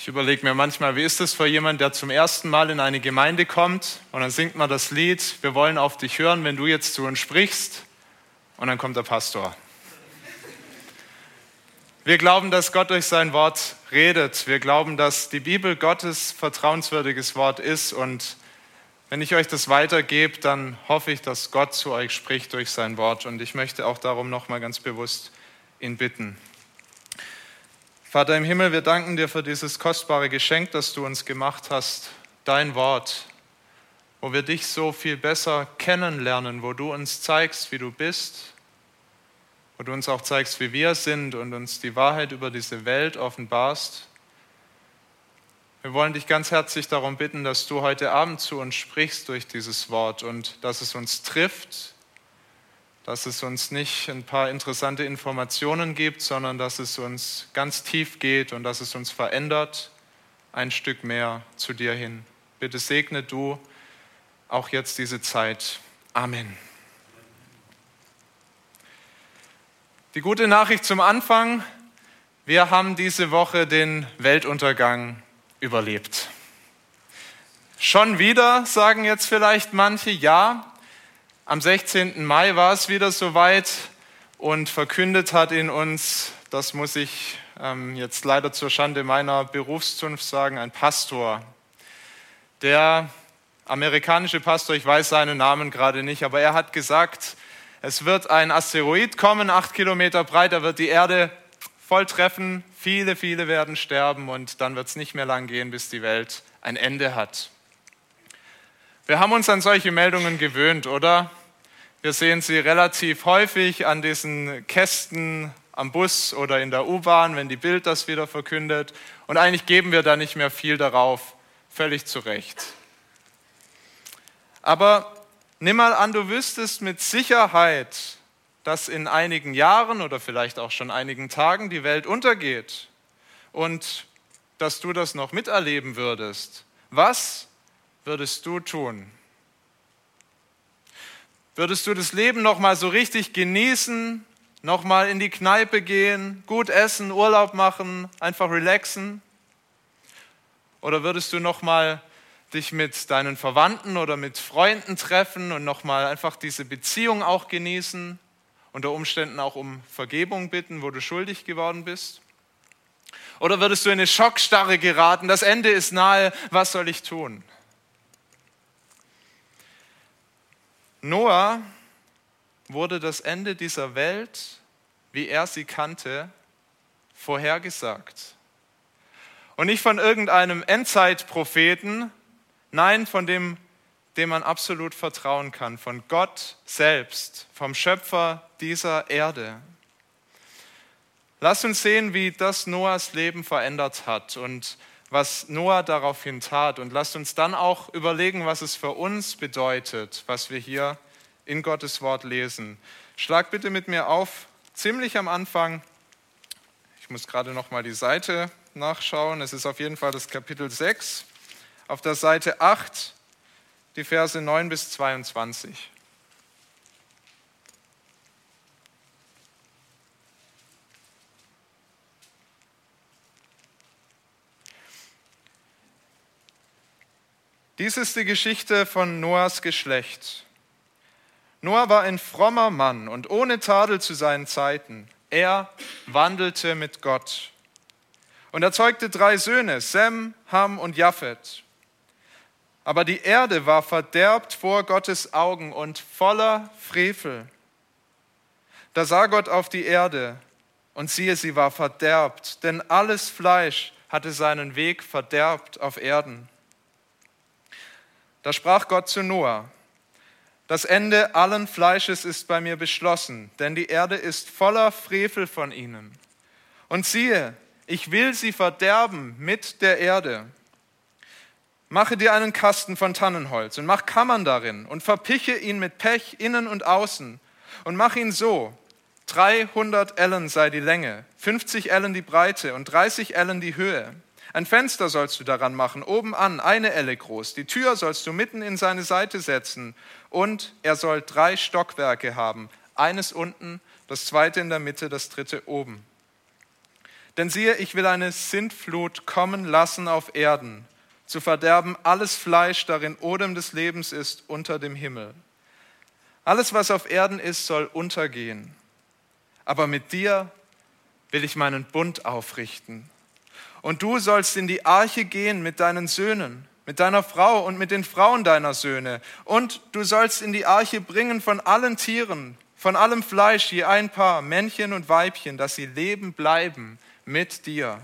Ich überlege mir manchmal, wie ist es für jemanden, der zum ersten Mal in eine Gemeinde kommt und dann singt man das Lied, wir wollen auf dich hören, wenn du jetzt zu uns sprichst und dann kommt der Pastor. Wir glauben, dass Gott durch sein Wort redet. Wir glauben, dass die Bibel Gottes vertrauenswürdiges Wort ist und wenn ich euch das weitergebe, dann hoffe ich, dass Gott zu euch spricht durch sein Wort und ich möchte auch darum nochmal ganz bewusst ihn bitten. Vater im Himmel, wir danken dir für dieses kostbare Geschenk, das du uns gemacht hast, dein Wort, wo wir dich so viel besser kennenlernen, wo du uns zeigst, wie du bist, wo du uns auch zeigst, wie wir sind und uns die Wahrheit über diese Welt offenbarst. Wir wollen dich ganz herzlich darum bitten, dass du heute Abend zu uns sprichst durch dieses Wort und dass es uns trifft, dass es uns nicht ein paar interessante Informationen gibt, sondern dass es uns ganz tief geht und dass es uns verändert, ein Stück mehr zu dir hin. Bitte segne du auch jetzt diese Zeit. Amen. Die gute Nachricht zum Anfang, wir haben diese Woche den Weltuntergang überlebt. Schon wieder, sagen jetzt vielleicht manche, ja, am 16. Mai war es wieder soweit und verkündet hat ihn uns, das muss ich ähm, jetzt leider zur Schande meiner Berufszunft sagen, ein Pastor. Der amerikanische Pastor, ich weiß seinen Namen gerade nicht, aber er hat gesagt, es wird ein Asteroid kommen, acht Kilometer breit, er wird die Erde voll treffen, viele, viele werden sterben und dann wird es nicht mehr lang gehen, bis die Welt ein Ende hat. Wir haben uns an solche Meldungen gewöhnt, oder? Wir sehen sie relativ häufig an diesen Kästen am Bus oder in der U-Bahn, wenn die Bild das wieder verkündet. Und eigentlich geben wir da nicht mehr viel darauf, völlig zu Recht. Aber nimm mal an, du wüsstest mit Sicherheit, dass in einigen Jahren oder vielleicht auch schon einigen Tagen die Welt untergeht und dass du das noch miterleben würdest. Was würdest du tun? Würdest du das Leben noch mal so richtig genießen, noch mal in die Kneipe gehen, gut essen, Urlaub machen, einfach relaxen? Oder würdest du noch mal dich mit deinen Verwandten oder mit Freunden treffen und noch mal einfach diese Beziehung auch genießen, unter Umständen auch um Vergebung bitten, wo du schuldig geworden bist? Oder würdest du in eine Schockstarre geraten, das Ende ist nahe, was soll ich tun? Noah wurde das Ende dieser Welt, wie er sie kannte, vorhergesagt. Und nicht von irgendeinem Endzeitpropheten, nein, von dem, dem man absolut vertrauen kann, von Gott selbst, vom Schöpfer dieser Erde. Lasst uns sehen, wie das Noahs Leben verändert hat und was Noah daraufhin tat. Und lasst uns dann auch überlegen, was es für uns bedeutet, was wir hier in Gottes Wort lesen. Schlag bitte mit mir auf, ziemlich am Anfang. Ich muss gerade noch mal die Seite nachschauen. Es ist auf jeden Fall das Kapitel 6. Auf der Seite 8, die Verse 9 bis 22. Dies ist die Geschichte von Noahs Geschlecht. Noah war ein frommer Mann und ohne Tadel zu seinen Zeiten. Er wandelte mit Gott und er zeugte drei Söhne, Sem, Ham und Japhet. Aber die Erde war verderbt vor Gottes Augen und voller Frevel. Da sah Gott auf die Erde und siehe, sie war verderbt, denn alles Fleisch hatte seinen Weg verderbt auf Erden. Da sprach Gott zu Noah, das Ende allen Fleisches ist bei mir beschlossen, denn die Erde ist voller Frevel von ihnen. Und siehe, ich will sie verderben mit der Erde. Mache dir einen Kasten von Tannenholz und mach Kammern darin und verpiche ihn mit Pech innen und außen und mach ihn so. 300 Ellen sei die Länge, 50 Ellen die Breite und 30 Ellen die Höhe ein Fenster sollst du daran machen, oben an, eine Elle groß. Die Tür sollst du mitten in seine Seite setzen. Und er soll drei Stockwerke haben. Eines unten, das zweite in der Mitte, das dritte oben. Denn siehe, ich will eine Sintflut kommen lassen auf Erden, zu verderben alles Fleisch, darin Odem des Lebens ist, unter dem Himmel. Alles, was auf Erden ist, soll untergehen. Aber mit dir will ich meinen Bund aufrichten. Und du sollst in die Arche gehen mit deinen Söhnen, mit deiner Frau und mit den Frauen deiner Söhne. Und du sollst in die Arche bringen von allen Tieren, von allem Fleisch je ein Paar, Männchen und Weibchen, dass sie leben bleiben mit dir.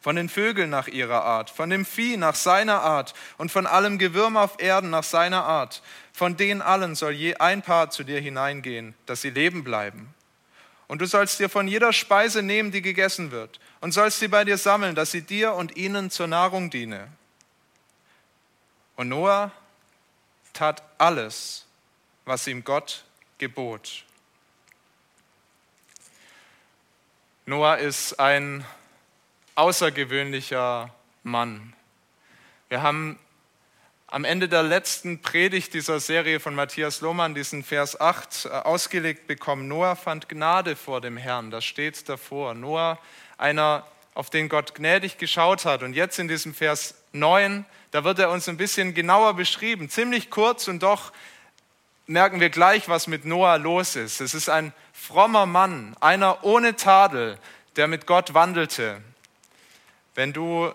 Von den Vögeln nach ihrer Art, von dem Vieh nach seiner Art und von allem Gewürm auf Erden nach seiner Art. Von denen allen soll je ein Paar zu dir hineingehen, dass sie leben bleiben. Und du sollst dir von jeder Speise nehmen, die gegessen wird, und sollst sie bei dir sammeln, dass sie dir und ihnen zur Nahrung diene. Und Noah tat alles, was ihm Gott gebot. Noah ist ein außergewöhnlicher Mann. Wir haben am Ende der letzten Predigt dieser Serie von Matthias Lohmann diesen Vers 8 äh, ausgelegt bekommen. Noah fand Gnade vor dem Herrn, das steht davor. Noah, einer, auf den Gott gnädig geschaut hat. Und jetzt in diesem Vers 9, da wird er uns ein bisschen genauer beschrieben, ziemlich kurz und doch merken wir gleich, was mit Noah los ist. Es ist ein frommer Mann, einer ohne Tadel, der mit Gott wandelte. Wenn du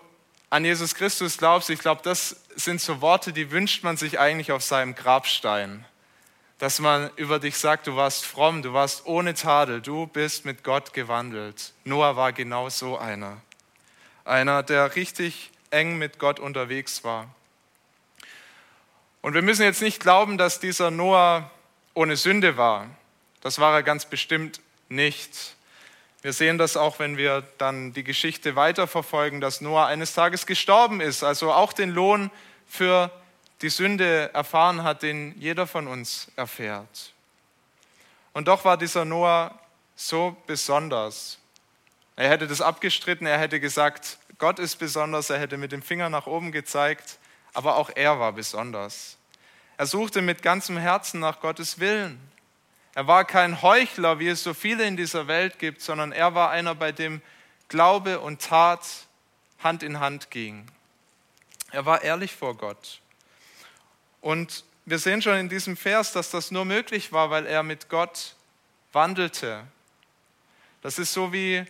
an Jesus Christus glaubst, ich glaube, das sind so Worte, die wünscht man sich eigentlich auf seinem Grabstein. Dass man über dich sagt, du warst fromm, du warst ohne Tadel, du bist mit Gott gewandelt. Noah war genau so einer. Einer, der richtig eng mit Gott unterwegs war. Und wir müssen jetzt nicht glauben, dass dieser Noah ohne Sünde war. Das war er ganz bestimmt nicht. Wir sehen das auch, wenn wir dann die Geschichte weiterverfolgen, dass Noah eines Tages gestorben ist, also auch den Lohn für die Sünde erfahren hat, den jeder von uns erfährt. Und doch war dieser Noah so besonders. Er hätte das abgestritten, er hätte gesagt, Gott ist besonders, er hätte mit dem Finger nach oben gezeigt, aber auch er war besonders. Er suchte mit ganzem Herzen nach Gottes Willen. Er war kein Heuchler, wie es so viele in dieser Welt gibt, sondern er war einer, bei dem Glaube und Tat Hand in Hand gingen. Er war ehrlich vor Gott. Und wir sehen schon in diesem Vers, dass das nur möglich war, weil er mit Gott wandelte. Das ist so wie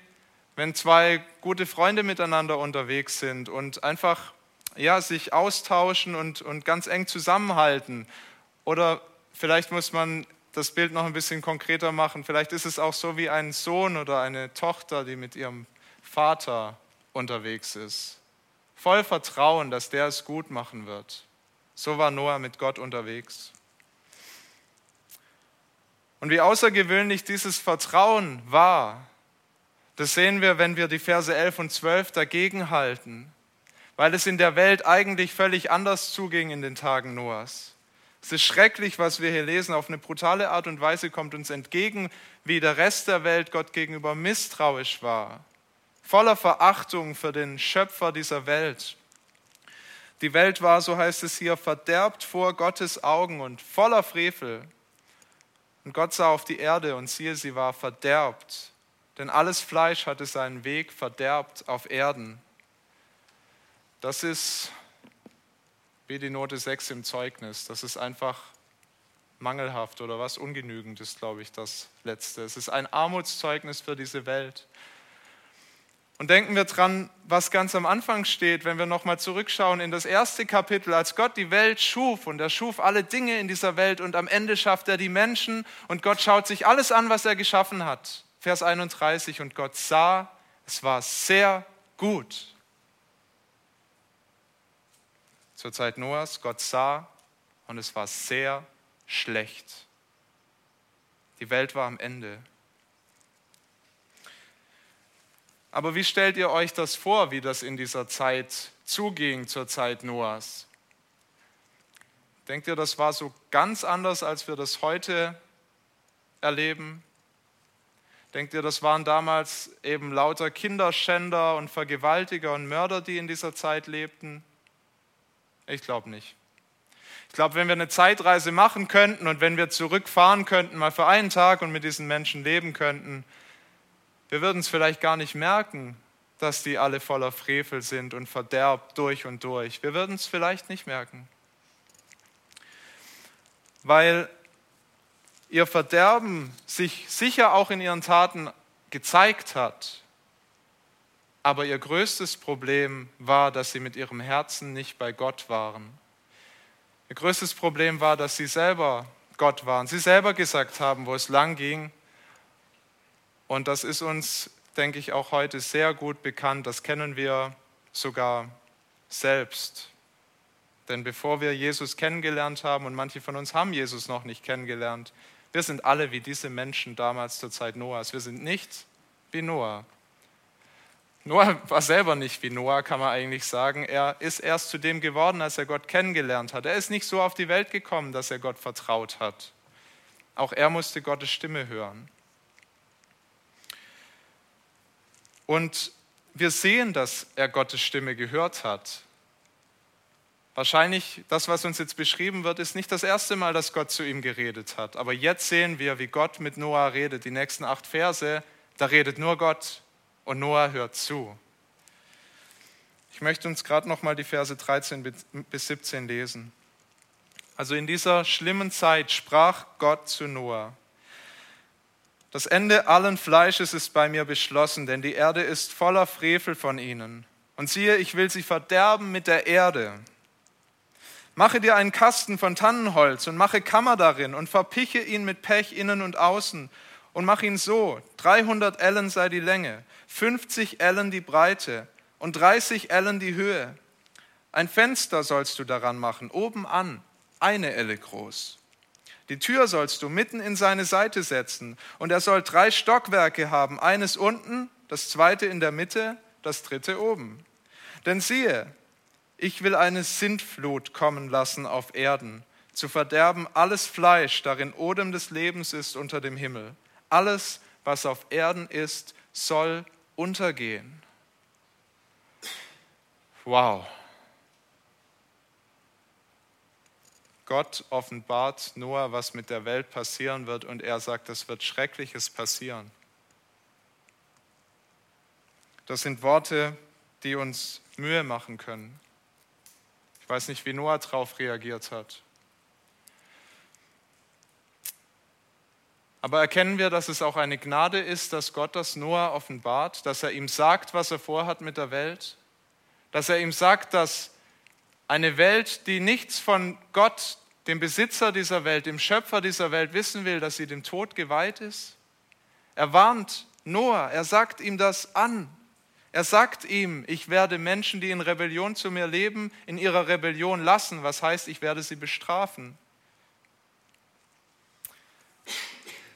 wenn zwei gute Freunde miteinander unterwegs sind und einfach ja, sich austauschen und, und ganz eng zusammenhalten. Oder vielleicht muss man das Bild noch ein bisschen konkreter machen. Vielleicht ist es auch so wie ein Sohn oder eine Tochter, die mit ihrem Vater unterwegs ist. Voll Vertrauen, dass der es gut machen wird. So war Noah mit Gott unterwegs. Und wie außergewöhnlich dieses Vertrauen war, das sehen wir, wenn wir die Verse 11 und 12 dagegen halten, weil es in der Welt eigentlich völlig anders zuging in den Tagen Noahs. Es ist schrecklich, was wir hier lesen. Auf eine brutale Art und Weise kommt uns entgegen, wie der Rest der Welt Gott gegenüber misstrauisch war. Voller Verachtung für den Schöpfer dieser Welt. Die Welt war, so heißt es hier, verderbt vor Gottes Augen und voller Frevel. Und Gott sah auf die Erde und siehe, sie war verderbt. Denn alles Fleisch hatte seinen Weg verderbt auf Erden. Das ist wie die Note 6 im Zeugnis. Das ist einfach mangelhaft oder was ungenügend ist, glaube ich, das Letzte. Es ist ein Armutszeugnis für diese Welt. Und denken wir dran, was ganz am Anfang steht, wenn wir nochmal zurückschauen in das erste Kapitel, als Gott die Welt schuf und er schuf alle Dinge in dieser Welt und am Ende schafft er die Menschen und Gott schaut sich alles an, was er geschaffen hat. Vers 31, und Gott sah, es war sehr gut. Zur Zeit Noahs. Gott sah und es war sehr schlecht. Die Welt war am Ende. Aber wie stellt ihr euch das vor, wie das in dieser Zeit zuging, zur Zeit Noahs? Denkt ihr, das war so ganz anders, als wir das heute erleben? Denkt ihr, das waren damals eben lauter Kinderschänder und Vergewaltiger und Mörder, die in dieser Zeit lebten? Ich glaube nicht. Ich glaube, wenn wir eine Zeitreise machen könnten und wenn wir zurückfahren könnten, mal für einen Tag und mit diesen Menschen leben könnten, Wir würden es vielleicht gar nicht merken, dass die alle voller Frevel sind und verderbt durch und durch. Wir würden es vielleicht nicht merken. Weil ihr Verderben sich sicher auch in ihren Taten gezeigt hat. Aber ihr größtes Problem war, dass sie mit ihrem Herzen nicht bei Gott waren. Ihr größtes Problem war, dass sie selber Gott waren. Sie selber gesagt haben, wo es lang ging. Und das ist uns, denke ich, auch heute sehr gut bekannt. Das kennen wir sogar selbst. Denn bevor wir Jesus kennengelernt haben, und manche von uns haben Jesus noch nicht kennengelernt, wir sind alle wie diese Menschen damals zur Zeit Noahs. Wir sind nicht wie Noah. Noah war selber nicht wie Noah, kann man eigentlich sagen. Er ist erst zu dem geworden, als er Gott kennengelernt hat. Er ist nicht so auf die Welt gekommen, dass er Gott vertraut hat. Auch er musste Gottes Stimme hören. Und wir sehen, dass er Gottes Stimme gehört hat. Wahrscheinlich das, was uns jetzt beschrieben wird, ist nicht das erste Mal, dass Gott zu ihm geredet hat. Aber jetzt sehen wir, wie Gott mit Noah redet. Die nächsten acht Verse, da redet nur Gott und Noah hört zu. Ich möchte uns gerade noch mal die Verse 13 bis 17 lesen. Also in dieser schlimmen Zeit sprach Gott zu Noah. Das Ende allen Fleisches ist bei mir beschlossen, denn die Erde ist voller Frevel von ihnen. Und siehe, ich will sie verderben mit der Erde. Mache dir einen Kasten von Tannenholz und mache Kammer darin und verpiche ihn mit Pech innen und außen und mach ihn so. 300 Ellen sei die Länge, 50 Ellen die Breite und 30 Ellen die Höhe. Ein Fenster sollst du daran machen, oben an, eine Elle groß. Die Tür sollst du mitten in seine Seite setzen und er soll drei Stockwerke haben, eines unten, das zweite in der Mitte, das dritte oben. Denn siehe, ich will eine Sintflut kommen lassen auf Erden, zu verderben alles Fleisch, darin Odem des Lebens ist unter dem Himmel. Alles, was auf Erden ist, soll untergehen. Wow. Gott offenbart Noah, was mit der Welt passieren wird, und er sagt, es wird Schreckliches passieren. Das sind Worte, die uns Mühe machen können. Ich weiß nicht, wie Noah darauf reagiert hat. Aber erkennen wir, dass es auch eine Gnade ist, dass Gott das Noah offenbart, dass er ihm sagt, was er vorhat mit der Welt, dass er ihm sagt, dass eine Welt, die nichts von Gott, dem Besitzer dieser Welt, dem Schöpfer dieser Welt wissen will, dass sie dem Tod geweiht ist. Er warnt Noah, er sagt ihm das an, er sagt ihm, ich werde Menschen, die in Rebellion zu mir leben, in ihrer Rebellion lassen, was heißt, ich werde sie bestrafen.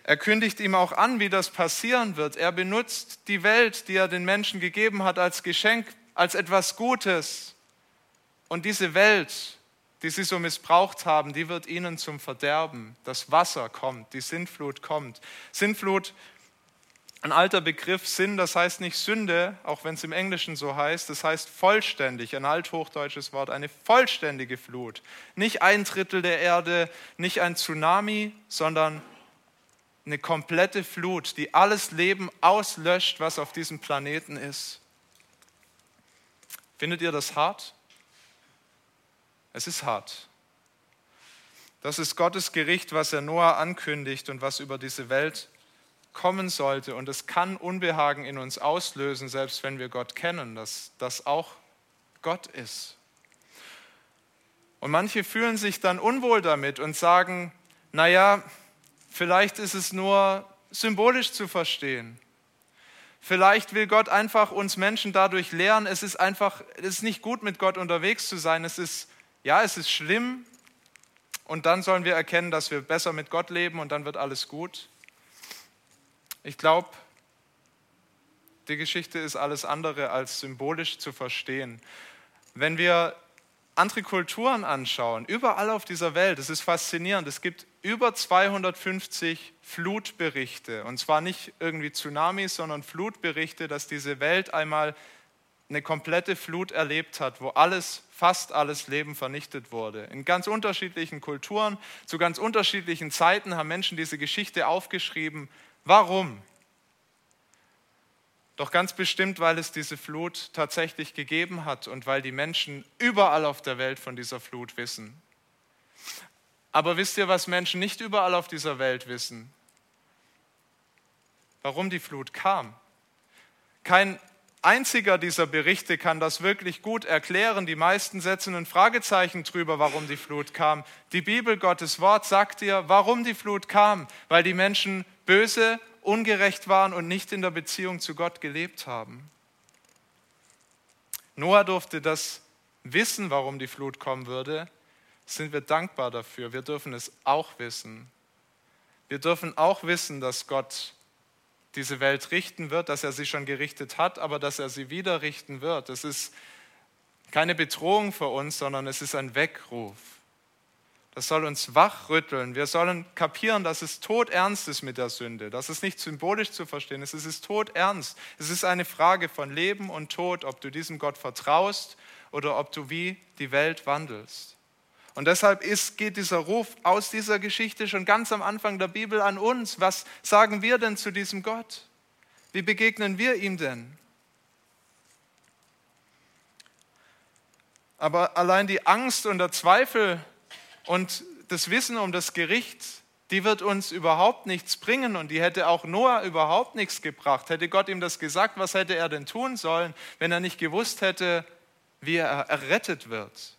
Er kündigt ihm auch an, wie das passieren wird. Er benutzt die Welt, die er den Menschen gegeben hat, als Geschenk, als etwas Gutes. Und diese Welt, die sie so missbraucht haben, die wird ihnen zum Verderben. Das Wasser kommt, die Sintflut kommt. Sintflut ein alter Begriff Sinn, das heißt nicht Sünde, auch wenn es im Englischen so heißt, das heißt vollständig, ein althochdeutsches Wort, eine vollständige Flut. Nicht ein Drittel der Erde, nicht ein Tsunami, sondern eine komplette Flut, die alles Leben auslöscht, was auf diesem Planeten ist. Findet ihr das hart? Es ist hart. Das ist Gottes Gericht, was er Noah ankündigt und was über diese Welt kommen sollte. Und es kann Unbehagen in uns auslösen, selbst wenn wir Gott kennen, dass das auch Gott ist. Und manche fühlen sich dann unwohl damit und sagen, naja, vielleicht ist es nur symbolisch zu verstehen. Vielleicht will Gott einfach uns Menschen dadurch lehren, es ist einfach, es ist nicht gut mit Gott unterwegs zu sein. Es ist, ja, es ist schlimm. Und dann sollen wir erkennen, dass wir besser mit Gott leben und dann wird alles gut. Ich glaube, die Geschichte ist alles andere als symbolisch zu verstehen. Wenn wir andere Kulturen anschauen, überall auf dieser Welt, es ist faszinierend, es gibt über 250 Flutberichte. Und zwar nicht irgendwie Tsunamis, sondern Flutberichte, dass diese Welt einmal eine komplette Flut erlebt hat, wo alles, fast alles Leben vernichtet wurde. In ganz unterschiedlichen Kulturen, zu ganz unterschiedlichen Zeiten haben Menschen diese Geschichte aufgeschrieben, Warum? Doch ganz bestimmt, weil es diese Flut tatsächlich gegeben hat und weil die Menschen überall auf der Welt von dieser Flut wissen. Aber wisst ihr, was Menschen nicht überall auf dieser Welt wissen? Warum die Flut kam. Kein einziger dieser Berichte kann das wirklich gut erklären. Die meisten setzen ein Fragezeichen drüber, warum die Flut kam. Die Bibel, Gottes Wort, sagt dir, warum die Flut kam. Weil die Menschen böse ungerecht waren und nicht in der Beziehung zu Gott gelebt haben. Noah durfte das wissen, warum die Flut kommen würde. Sind wir dankbar dafür. Wir dürfen es auch wissen. Wir dürfen auch wissen, dass Gott diese Welt richten wird, dass er sie schon gerichtet hat, aber dass er sie wieder richten wird. Das ist keine Bedrohung für uns, sondern es ist ein Weckruf. Das soll uns wachrütteln. Wir sollen kapieren, dass es todernst ist mit der Sünde. Das ist nicht symbolisch zu verstehen. Es ist todernst. Es ist eine Frage von Leben und Tod, ob du diesem Gott vertraust oder ob du wie die Welt wandelst. Und deshalb ist, geht dieser Ruf aus dieser Geschichte schon ganz am Anfang der Bibel an uns. Was sagen wir denn zu diesem Gott? Wie begegnen wir ihm denn? Aber allein die Angst und der Zweifel und das Wissen um das Gericht, die wird uns überhaupt nichts bringen und die hätte auch Noah überhaupt nichts gebracht. Hätte Gott ihm das gesagt, was hätte er denn tun sollen, wenn er nicht gewusst hätte, wie er errettet wird?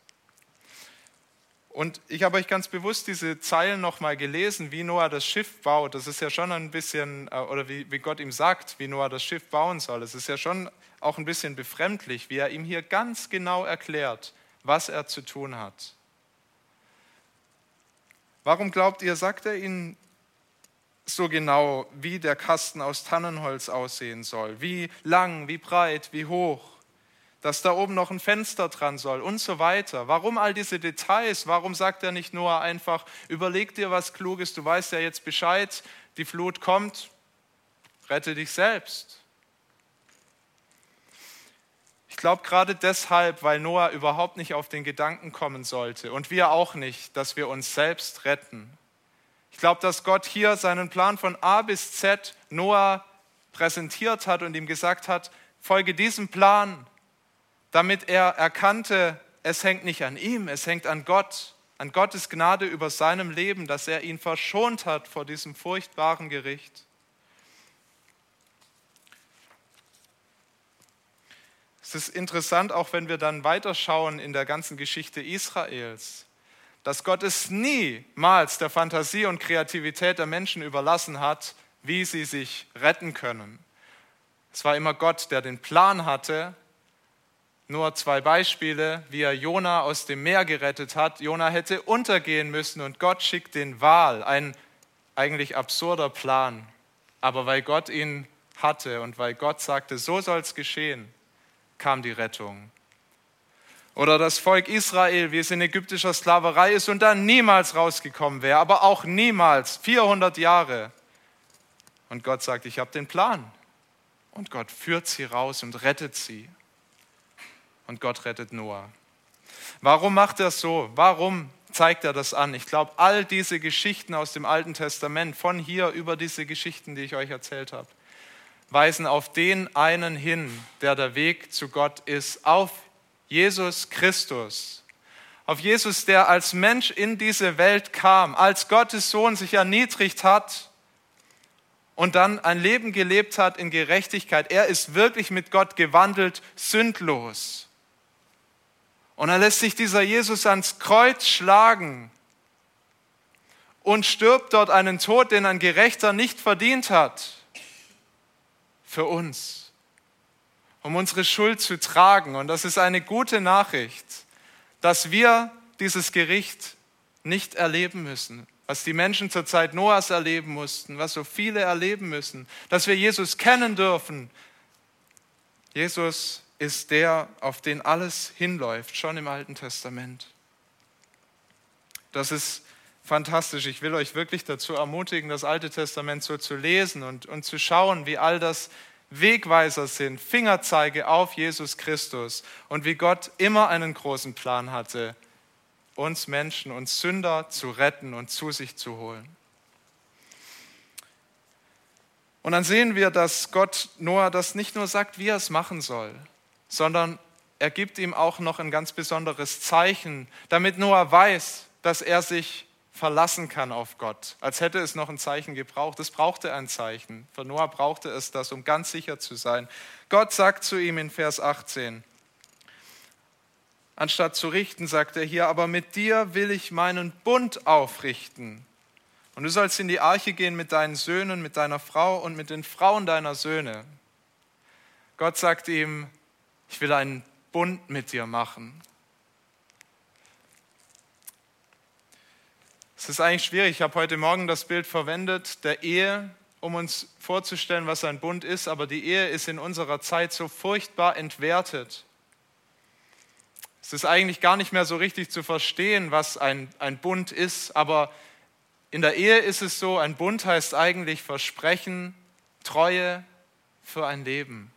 Und ich habe euch ganz bewusst diese Zeilen nochmal gelesen, wie Noah das Schiff baut. Das ist ja schon ein bisschen, äh, oder wie, wie Gott ihm sagt, wie Noah das Schiff bauen soll. Es ist ja schon auch ein bisschen befremdlich, wie er ihm hier ganz genau erklärt, was er zu tun hat. Warum glaubt ihr, sagt er ihnen so genau, wie der Kasten aus Tannenholz aussehen soll? Wie lang, wie breit, wie hoch? Dass da oben noch ein Fenster dran soll und so weiter. Warum all diese Details? Warum sagt er nicht nur einfach, überleg dir was Kluges, du weißt ja jetzt Bescheid, die Flut kommt, rette dich selbst? Ich glaube gerade deshalb, weil Noah überhaupt nicht auf den Gedanken kommen sollte und wir auch nicht, dass wir uns selbst retten. Ich glaube, dass Gott hier seinen Plan von A bis Z Noah präsentiert hat und ihm gesagt hat, folge diesem Plan, damit er erkannte, es hängt nicht an ihm, es hängt an Gott, an Gottes Gnade über seinem Leben, dass er ihn verschont hat vor diesem furchtbaren Gericht. Es ist interessant, auch wenn wir dann weiterschauen in der ganzen Geschichte Israels, dass Gott es niemals der Fantasie und Kreativität der Menschen überlassen hat, wie sie sich retten können. Es war immer Gott, der den Plan hatte. Nur zwei Beispiele, wie er Jona aus dem Meer gerettet hat. Jona hätte untergehen müssen und Gott schickt den Wal, ein eigentlich absurder Plan. Aber weil Gott ihn hatte und weil Gott sagte, so soll es geschehen, kam die Rettung. Oder das Volk Israel, wie es in ägyptischer Sklaverei ist und dann niemals rausgekommen wäre, aber auch niemals, 400 Jahre. Und Gott sagt, ich habe den Plan. Und Gott führt sie raus und rettet sie. Und Gott rettet Noah. Warum macht er so? Warum zeigt er das an? Ich glaube, all diese Geschichten aus dem Alten Testament, von hier über diese Geschichten, die ich euch erzählt habe, weisen auf den einen hin, der der Weg zu Gott ist, auf Jesus Christus. Auf Jesus, der als Mensch in diese Welt kam, als Gottes Sohn sich erniedrigt hat und dann ein Leben gelebt hat in Gerechtigkeit. Er ist wirklich mit Gott gewandelt, sündlos. Und dann lässt sich dieser Jesus ans Kreuz schlagen und stirbt dort einen Tod, den ein Gerechter nicht verdient hat für uns, um unsere Schuld zu tragen. Und das ist eine gute Nachricht, dass wir dieses Gericht nicht erleben müssen, was die Menschen zur Zeit Noahs erleben mussten, was so viele erleben müssen, dass wir Jesus kennen dürfen. Jesus ist der, auf den alles hinläuft, schon im Alten Testament. Das ist fantastisch. Ich will euch wirklich dazu ermutigen, das Alte Testament so zu lesen und, und zu schauen, wie all das Wegweiser sind, Fingerzeige auf Jesus Christus und wie Gott immer einen großen Plan hatte, uns Menschen, uns Sünder zu retten und zu sich zu holen. Und dann sehen wir, dass Gott Noah das nicht nur sagt, wie er es machen soll, sondern er gibt ihm auch noch ein ganz besonderes Zeichen, damit Noah weiß, dass er sich verlassen kann auf Gott. Als hätte es noch ein Zeichen gebraucht. Es brauchte ein Zeichen. Für Noah brauchte es das, um ganz sicher zu sein. Gott sagt zu ihm in Vers 18, anstatt zu richten, sagt er hier, aber mit dir will ich meinen Bund aufrichten. Und du sollst in die Arche gehen mit deinen Söhnen, mit deiner Frau und mit den Frauen deiner Söhne. Gott sagt ihm, ich will einen Bund mit dir machen. Es ist eigentlich schwierig. Ich habe heute Morgen das Bild verwendet der Ehe, um uns vorzustellen, was ein Bund ist. Aber die Ehe ist in unserer Zeit so furchtbar entwertet. Es ist eigentlich gar nicht mehr so richtig zu verstehen, was ein, ein Bund ist. Aber in der Ehe ist es so, ein Bund heißt eigentlich Versprechen, Treue für ein Leben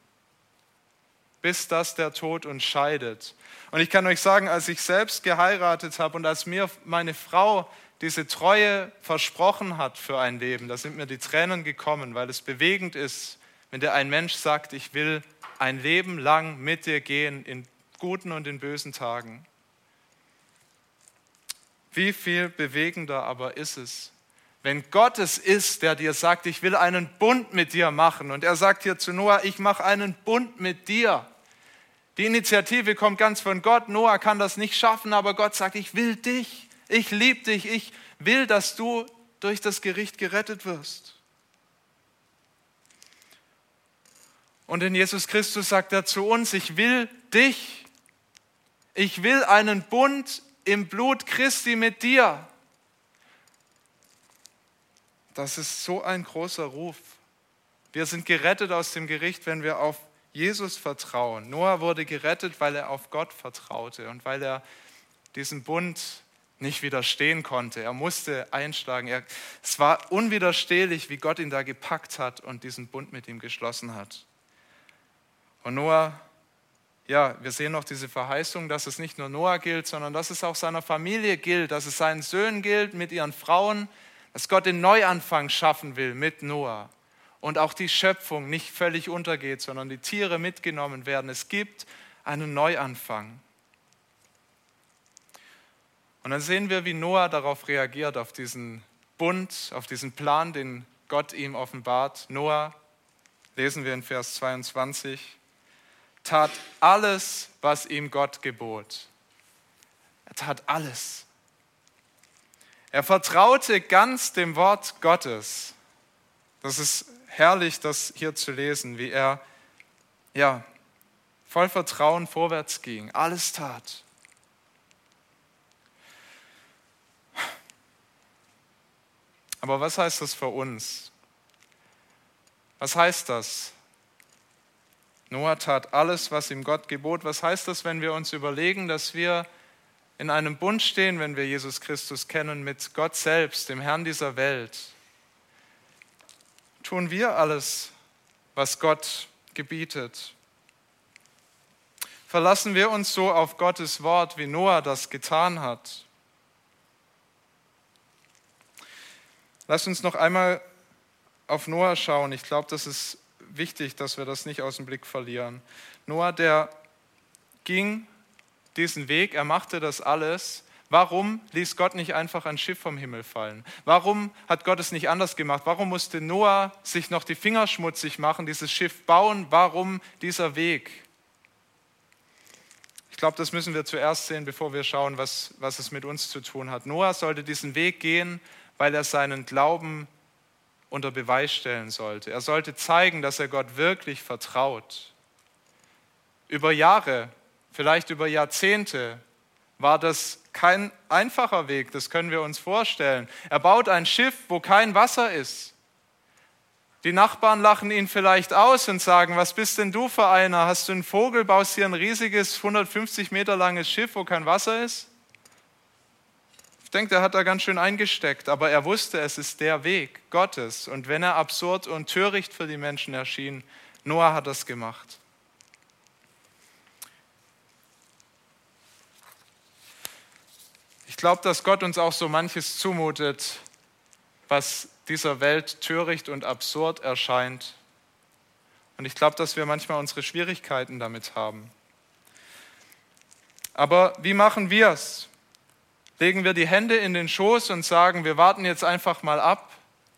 bis das der Tod uns scheidet. Und ich kann euch sagen, als ich selbst geheiratet habe und als mir meine Frau diese Treue versprochen hat für ein Leben, da sind mir die Tränen gekommen, weil es bewegend ist, wenn dir ein Mensch sagt, ich will ein Leben lang mit dir gehen, in guten und in bösen Tagen. Wie viel bewegender aber ist es, wenn Gott es ist, der dir sagt, ich will einen Bund mit dir machen und er sagt hier zu Noah, ich mache einen Bund mit dir. Die Initiative kommt ganz von Gott. Noah kann das nicht schaffen, aber Gott sagt, ich will dich, ich liebe dich, ich will, dass du durch das Gericht gerettet wirst. Und in Jesus Christus sagt er zu uns, ich will dich, ich will einen Bund im Blut Christi mit dir. Das ist so ein großer Ruf. Wir sind gerettet aus dem Gericht, wenn wir auf Jesus vertrauen. Noah wurde gerettet, weil er auf Gott vertraute und weil er diesem Bund nicht widerstehen konnte. Er musste einschlagen. Er, es war unwiderstehlich, wie Gott ihn da gepackt hat und diesen Bund mit ihm geschlossen hat. Und Noah, ja, wir sehen noch diese Verheißung, dass es nicht nur Noah gilt, sondern dass es auch seiner Familie gilt, dass es seinen Söhnen gilt mit ihren Frauen, dass Gott den Neuanfang schaffen will mit Noah und auch die Schöpfung nicht völlig untergeht, sondern die Tiere mitgenommen werden. Es gibt einen Neuanfang. Und dann sehen wir, wie Noah darauf reagiert, auf diesen Bund, auf diesen Plan, den Gott ihm offenbart. Noah, lesen wir in Vers 22, tat alles, was ihm Gott gebot. Er tat alles. Er vertraute ganz dem Wort Gottes. Das ist herrlich, das hier zu lesen, wie er ja, voll Vertrauen vorwärts ging, alles tat. Aber was heißt das für uns? Was heißt das? Noah tat alles, was ihm Gott gebot. Was heißt das, wenn wir uns überlegen, dass wir in einem Bund stehen, wenn wir Jesus Christus kennen, mit Gott selbst, dem Herrn dieser Welt? tun wir alles, was Gott gebietet? Verlassen wir uns so auf Gottes Wort, wie Noah das getan hat? Lass uns noch einmal auf Noah schauen. Ich glaube, das ist wichtig, dass wir das nicht aus dem Blick verlieren. Noah, der ging diesen Weg, er machte das alles, Warum ließ Gott nicht einfach ein Schiff vom Himmel fallen? Warum hat Gott es nicht anders gemacht? Warum musste Noah sich noch die Finger schmutzig machen, dieses Schiff bauen? Warum dieser Weg? Ich glaube, das müssen wir zuerst sehen, bevor wir schauen, was, was es mit uns zu tun hat. Noah sollte diesen Weg gehen, weil er seinen Glauben unter Beweis stellen sollte. Er sollte zeigen, dass er Gott wirklich vertraut. Über Jahre, vielleicht über Jahrzehnte war das kein einfacher Weg, das können wir uns vorstellen. Er baut ein Schiff, wo kein Wasser ist. Die Nachbarn lachen ihn vielleicht aus und sagen, was bist denn du für einer? Hast du einen Vogel, baust hier ein riesiges 150 Meter langes Schiff, wo kein Wasser ist? Ich denke, er hat da ganz schön eingesteckt, aber er wusste, es ist der Weg Gottes. Und wenn er absurd und töricht für die Menschen erschien, Noah hat das gemacht. Glaube, dass Gott uns auch so manches zumutet, was dieser Welt töricht und absurd erscheint. Und ich glaube, dass wir manchmal unsere Schwierigkeiten damit haben. Aber wie machen wir es? Legen wir die Hände in den Schoß und sagen, wir warten jetzt einfach mal ab.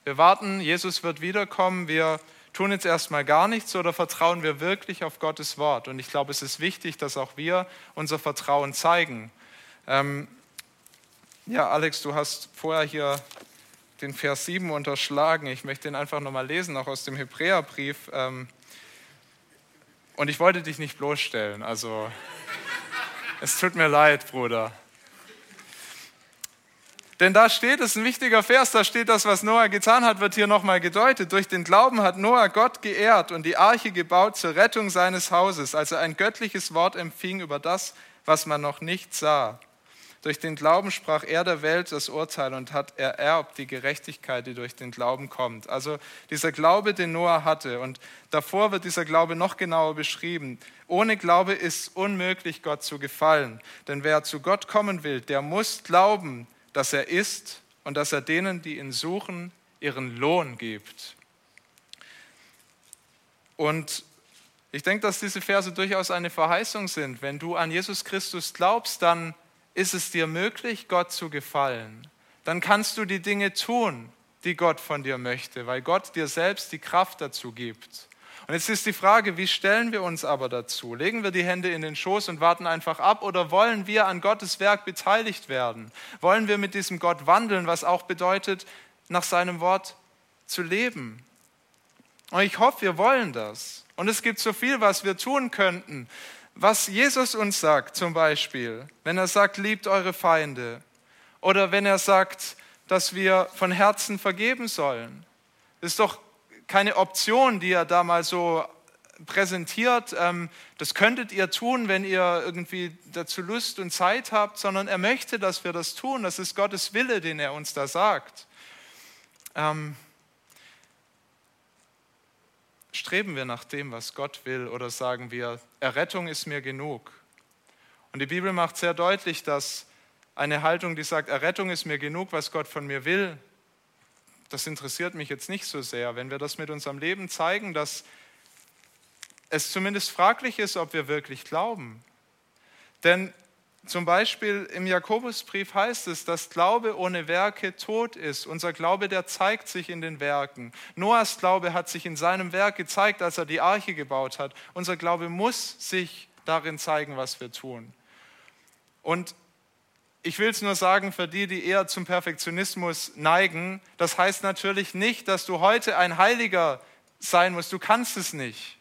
Wir warten, Jesus wird wiederkommen. Wir tun jetzt erstmal gar nichts oder vertrauen wir wirklich auf Gottes Wort? Und ich glaube, es ist wichtig, dass auch wir unser Vertrauen zeigen. Ähm, ja, Alex, du hast vorher hier den Vers 7 unterschlagen. Ich möchte ihn einfach nochmal lesen, auch aus dem Hebräerbrief. Ähm, und ich wollte dich nicht bloßstellen. Also, es tut mir leid, Bruder. Denn da steht, es ist ein wichtiger Vers, da steht das, was Noah getan hat, wird hier nochmal gedeutet. Durch den Glauben hat Noah Gott geehrt und die Arche gebaut zur Rettung seines Hauses, als er ein göttliches Wort empfing über das, was man noch nicht sah. Durch den Glauben sprach er der Welt das Urteil und hat ererbt die Gerechtigkeit, die durch den Glauben kommt. Also dieser Glaube, den Noah hatte. Und davor wird dieser Glaube noch genauer beschrieben. Ohne Glaube ist unmöglich, Gott zu gefallen. Denn wer zu Gott kommen will, der muss glauben, dass er ist und dass er denen, die ihn suchen, ihren Lohn gibt. Und ich denke, dass diese Verse durchaus eine Verheißung sind. Wenn du an Jesus Christus glaubst, dann ist es dir möglich, Gott zu gefallen. Dann kannst du die Dinge tun, die Gott von dir möchte, weil Gott dir selbst die Kraft dazu gibt. Und jetzt ist die Frage, wie stellen wir uns aber dazu? Legen wir die Hände in den Schoß und warten einfach ab oder wollen wir an Gottes Werk beteiligt werden? Wollen wir mit diesem Gott wandeln, was auch bedeutet, nach seinem Wort zu leben? Und ich hoffe, wir wollen das. Und es gibt so viel, was wir tun könnten. Was Jesus uns sagt, zum Beispiel, wenn er sagt, liebt eure Feinde, oder wenn er sagt, dass wir von Herzen vergeben sollen, ist doch keine Option, die er da mal so präsentiert. Ähm, das könntet ihr tun, wenn ihr irgendwie dazu Lust und Zeit habt, sondern er möchte, dass wir das tun. Das ist Gottes Wille, den er uns da sagt. Streben wir nach dem, was Gott will, oder sagen wir, Errettung ist mir genug? Und die Bibel macht sehr deutlich, dass eine Haltung, die sagt, Errettung ist mir genug, was Gott von mir will, das interessiert mich jetzt nicht so sehr. Wenn wir das mit unserem Leben zeigen, dass es zumindest fraglich ist, ob wir wirklich glauben. Denn zum Beispiel im Jakobusbrief heißt es, dass Glaube ohne Werke tot ist. Unser Glaube, der zeigt sich in den Werken. Noahs Glaube hat sich in seinem Werk gezeigt, als er die Arche gebaut hat. Unser Glaube muss sich darin zeigen, was wir tun. Und ich will es nur sagen für die, die eher zum Perfektionismus neigen, das heißt natürlich nicht, dass du heute ein Heiliger sein musst. Du kannst es nicht.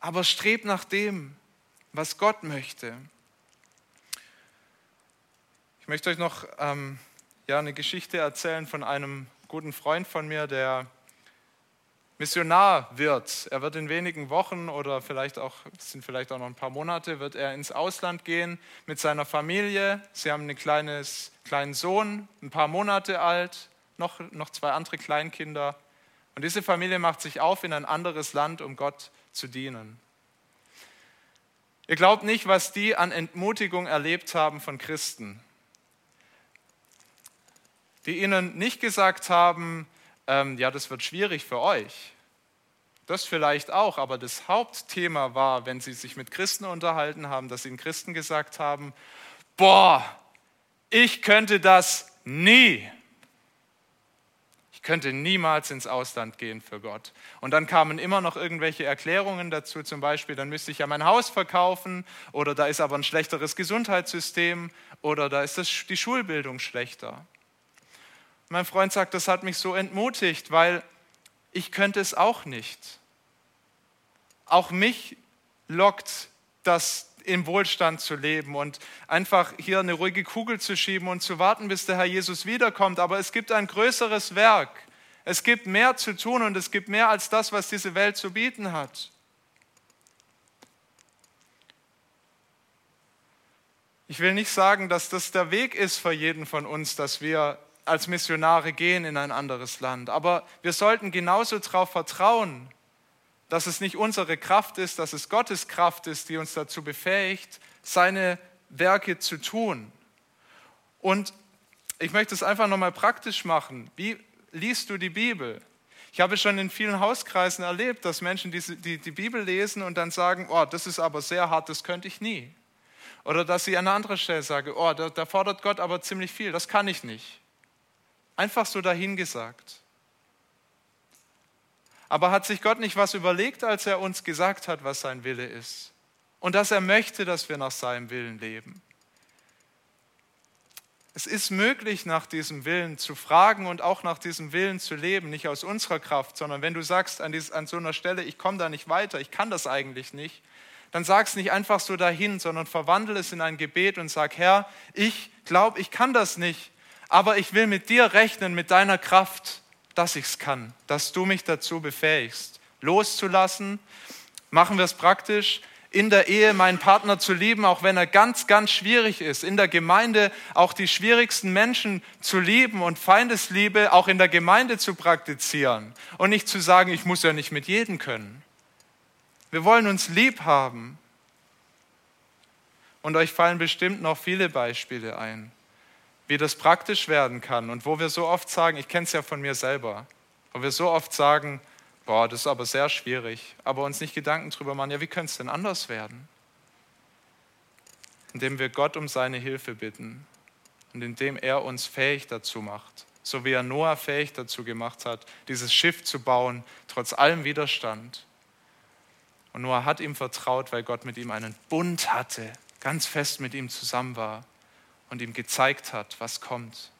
Aber streb nach dem, was Gott möchte. Ich möchte euch noch ähm, ja, eine Geschichte erzählen von einem guten Freund von mir, der Missionar wird. Er wird in wenigen Wochen oder vielleicht auch, es sind vielleicht auch noch ein paar Monate, wird er ins Ausland gehen mit seiner Familie. Sie haben einen kleines, kleinen Sohn, ein paar Monate alt, noch, noch zwei andere Kleinkinder. Und diese Familie macht sich auf in ein anderes Land, um Gott zu dienen. Ihr glaubt nicht, was die an Entmutigung erlebt haben von Christen die ihnen nicht gesagt haben, ähm, ja, das wird schwierig für euch. Das vielleicht auch, aber das Hauptthema war, wenn sie sich mit Christen unterhalten haben, dass ihnen Christen gesagt haben, boah, ich könnte das nie. Ich könnte niemals ins Ausland gehen für Gott. Und dann kamen immer noch irgendwelche Erklärungen dazu, zum Beispiel, dann müsste ich ja mein Haus verkaufen oder da ist aber ein schlechteres Gesundheitssystem oder da ist das, die Schulbildung schlechter. Mein Freund sagt, das hat mich so entmutigt, weil ich könnte es auch nicht. Auch mich lockt das im Wohlstand zu leben und einfach hier eine ruhige Kugel zu schieben und zu warten, bis der Herr Jesus wiederkommt. Aber es gibt ein größeres Werk. Es gibt mehr zu tun und es gibt mehr als das, was diese Welt zu bieten hat. Ich will nicht sagen, dass das der Weg ist für jeden von uns, dass wir als Missionare gehen in ein anderes Land. Aber wir sollten genauso darauf vertrauen, dass es nicht unsere Kraft ist, dass es Gottes Kraft ist, die uns dazu befähigt, seine Werke zu tun. Und ich möchte es einfach nochmal praktisch machen. Wie liest du die Bibel? Ich habe schon in vielen Hauskreisen erlebt, dass Menschen die, die, die Bibel lesen und dann sagen, oh, das ist aber sehr hart, das könnte ich nie. Oder dass sie an einer anderen Stelle sagen, oh, da, da fordert Gott aber ziemlich viel, das kann ich nicht. Einfach so dahingesagt. Aber hat sich Gott nicht was überlegt, als er uns gesagt hat, was sein Wille ist? Und dass er möchte, dass wir nach seinem Willen leben. Es ist möglich, nach diesem Willen zu fragen und auch nach diesem Willen zu leben, nicht aus unserer Kraft, sondern wenn du sagst an, dies, an so einer Stelle, ich komme da nicht weiter, ich kann das eigentlich nicht, dann sag es nicht einfach so dahin, sondern verwandle es in ein Gebet und sag, Herr, ich glaube, ich kann das nicht, aber ich will mit dir rechnen, mit deiner Kraft, dass ich es kann, dass du mich dazu befähigst, loszulassen. Machen wir es praktisch, in der Ehe meinen Partner zu lieben, auch wenn er ganz, ganz schwierig ist. In der Gemeinde auch die schwierigsten Menschen zu lieben und Feindesliebe auch in der Gemeinde zu praktizieren. Und nicht zu sagen, ich muss ja nicht mit jedem können. Wir wollen uns lieb haben. Und euch fallen bestimmt noch viele Beispiele ein, wie das praktisch werden kann und wo wir so oft sagen, ich kenne es ja von mir selber, wo wir so oft sagen, Boah, das ist aber sehr schwierig. Aber uns nicht Gedanken darüber machen, ja, wie könnte es denn anders werden? Indem wir Gott um seine Hilfe bitten und indem er uns fähig dazu macht, so wie er Noah fähig dazu gemacht hat, dieses Schiff zu bauen, trotz allem Widerstand. Und Noah hat ihm vertraut, weil Gott mit ihm einen Bund hatte, ganz fest mit ihm zusammen war und ihm gezeigt hat, was kommt.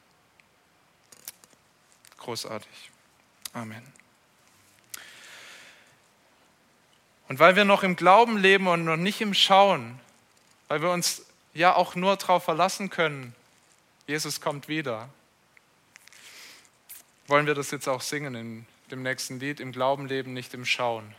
Großartig. Amen. Und weil wir noch im Glauben leben und noch nicht im Schauen, weil wir uns ja auch nur darauf verlassen können, Jesus kommt wieder, wollen wir das jetzt auch singen in dem nächsten Lied, im Glauben leben, nicht im Schauen.